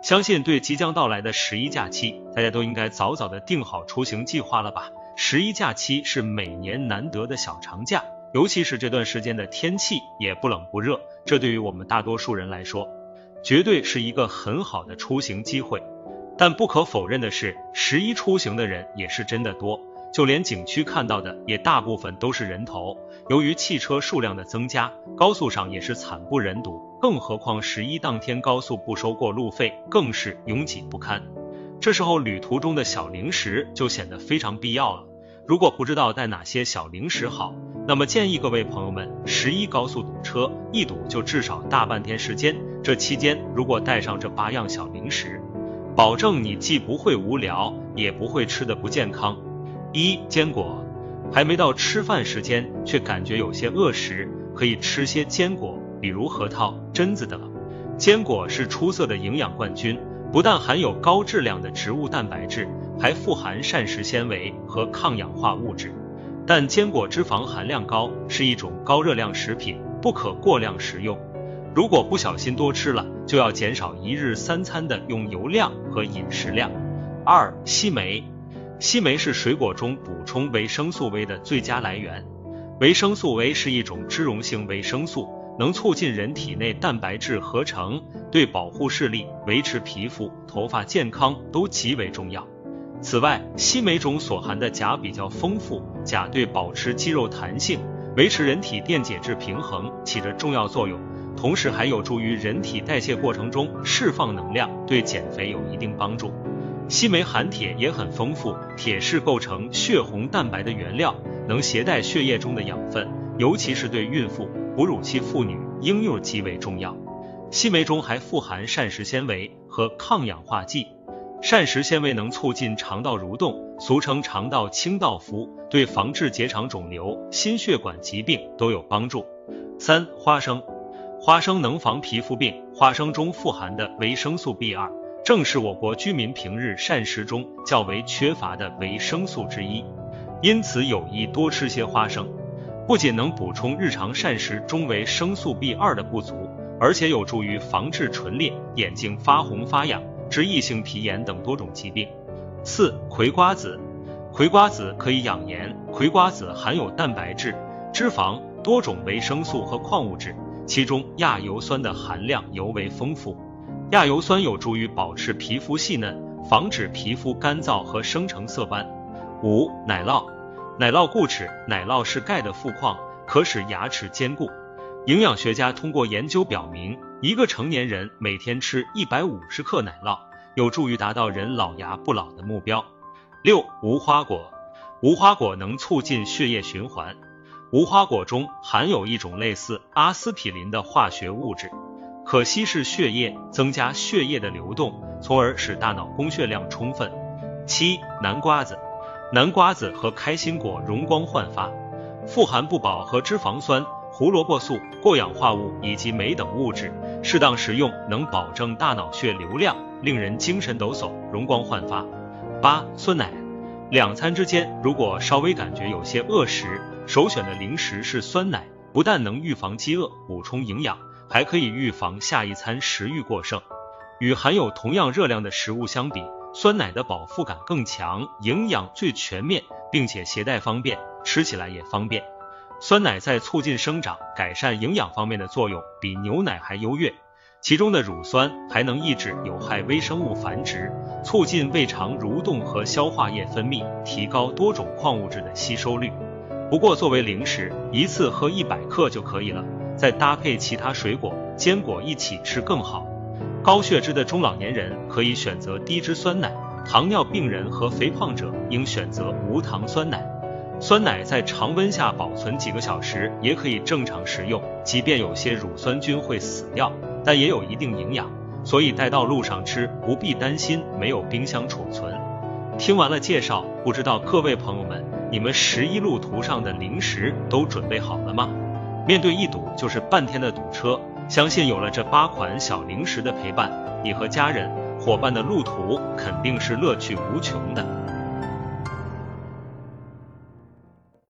相信对即将到来的十一假期，大家都应该早早的定好出行计划了吧？十一假期是每年难得的小长假，尤其是这段时间的天气也不冷不热，这对于我们大多数人来说，绝对是一个很好的出行机会。但不可否认的是，十一出行的人也是真的多。就连景区看到的也大部分都是人头，由于汽车数量的增加，高速上也是惨不忍睹。更何况十一当天高速不收过路费，更是拥挤不堪。这时候旅途中的小零食就显得非常必要了。如果不知道带哪些小零食好，那么建议各位朋友们，十一高速堵车，一堵就至少大半天时间。这期间如果带上这八样小零食，保证你既不会无聊，也不会吃的不健康。一坚果，还没到吃饭时间，却感觉有些饿时，可以吃些坚果，比如核桃、榛子等。坚果是出色的营养冠军，不但含有高质量的植物蛋白质，还富含膳食纤维和抗氧化物质。但坚果脂肪含量高，是一种高热量食品，不可过量食用。如果不小心多吃了，就要减少一日三餐的用油量和饮食量。二西梅。西梅是水果中补充维生素 V 的最佳来源。维生素 V 是一种脂溶性维生素，能促进人体内蛋白质合成，对保护视力、维持皮肤、头发健康都极为重要。此外，西梅中所含的钾比较丰富，钾对保持肌肉弹性、维持人体电解质平衡起着重要作用，同时还有助于人体代谢过程中释放能量，对减肥有一定帮助。西梅含铁也很丰富，铁是构成血红蛋白的原料，能携带血液中的养分，尤其是对孕妇、哺乳期妇女、婴幼极为重要。西梅中还富含膳食纤维和抗氧化剂，膳食纤维能促进肠道蠕动，俗称肠道清道夫，对防治结肠肿瘤、心血管疾病都有帮助。三、花生，花生能防皮肤病，花生中富含的维生素 B 二。正是我国居民平日膳食中较为缺乏的维生素之一，因此有益多吃些花生，不仅能补充日常膳食中维生素 B 二的不足，而且有助于防治唇裂、眼睛发红发痒、脂溢性皮炎等多种疾病。四、葵瓜子，葵瓜子可以养颜，葵瓜子含有蛋白质、脂肪、多种维生素和矿物质，其中亚油酸的含量尤为丰富。亚油酸有助于保持皮肤细嫩，防止皮肤干燥和生成色斑。五、奶酪，奶酪固齿，奶酪是钙的富矿，可使牙齿坚固。营养学家通过研究表明，一个成年人每天吃一百五十克奶酪，有助于达到人老牙不老的目标。六、无花果，无花果能促进血液循环，无花果中含有一种类似阿司匹林的化学物质。可稀释血液，增加血液的流动，从而使大脑供血量充分。七、南瓜子，南瓜子和开心果容光焕发，富含不饱和脂肪酸、胡萝卜素、过氧化物以及镁等物质，适当食用能保证大脑血流量，令人精神抖擞、容光焕发。八、酸奶，两餐之间如果稍微感觉有些饿时，首选的零食是酸奶，不但能预防饥饿、补充营养。还可以预防下一餐食欲过剩。与含有同样热量的食物相比，酸奶的饱腹感更强，营养最全面，并且携带方便，吃起来也方便。酸奶在促进生长、改善营养方面的作用比牛奶还优越。其中的乳酸还能抑制有害微生物繁殖，促进胃肠蠕动和消化液分泌，提高多种矿物质的吸收率。不过作为零食，一次喝一百克就可以了。再搭配其他水果、坚果一起吃更好。高血脂的中老年人可以选择低脂酸奶，糖尿病人和肥胖者应选择无糖酸奶。酸奶在常温下保存几个小时也可以正常食用，即便有些乳酸菌会死掉，但也有一定营养，所以带到路上吃不必担心没有冰箱储存。听完了介绍，不知道各位朋友们，你们十一路途上的零食都准备好了吗？面对一堵就是半天的堵车，相信有了这八款小零食的陪伴，你和家人、伙伴的路途肯定是乐趣无穷的。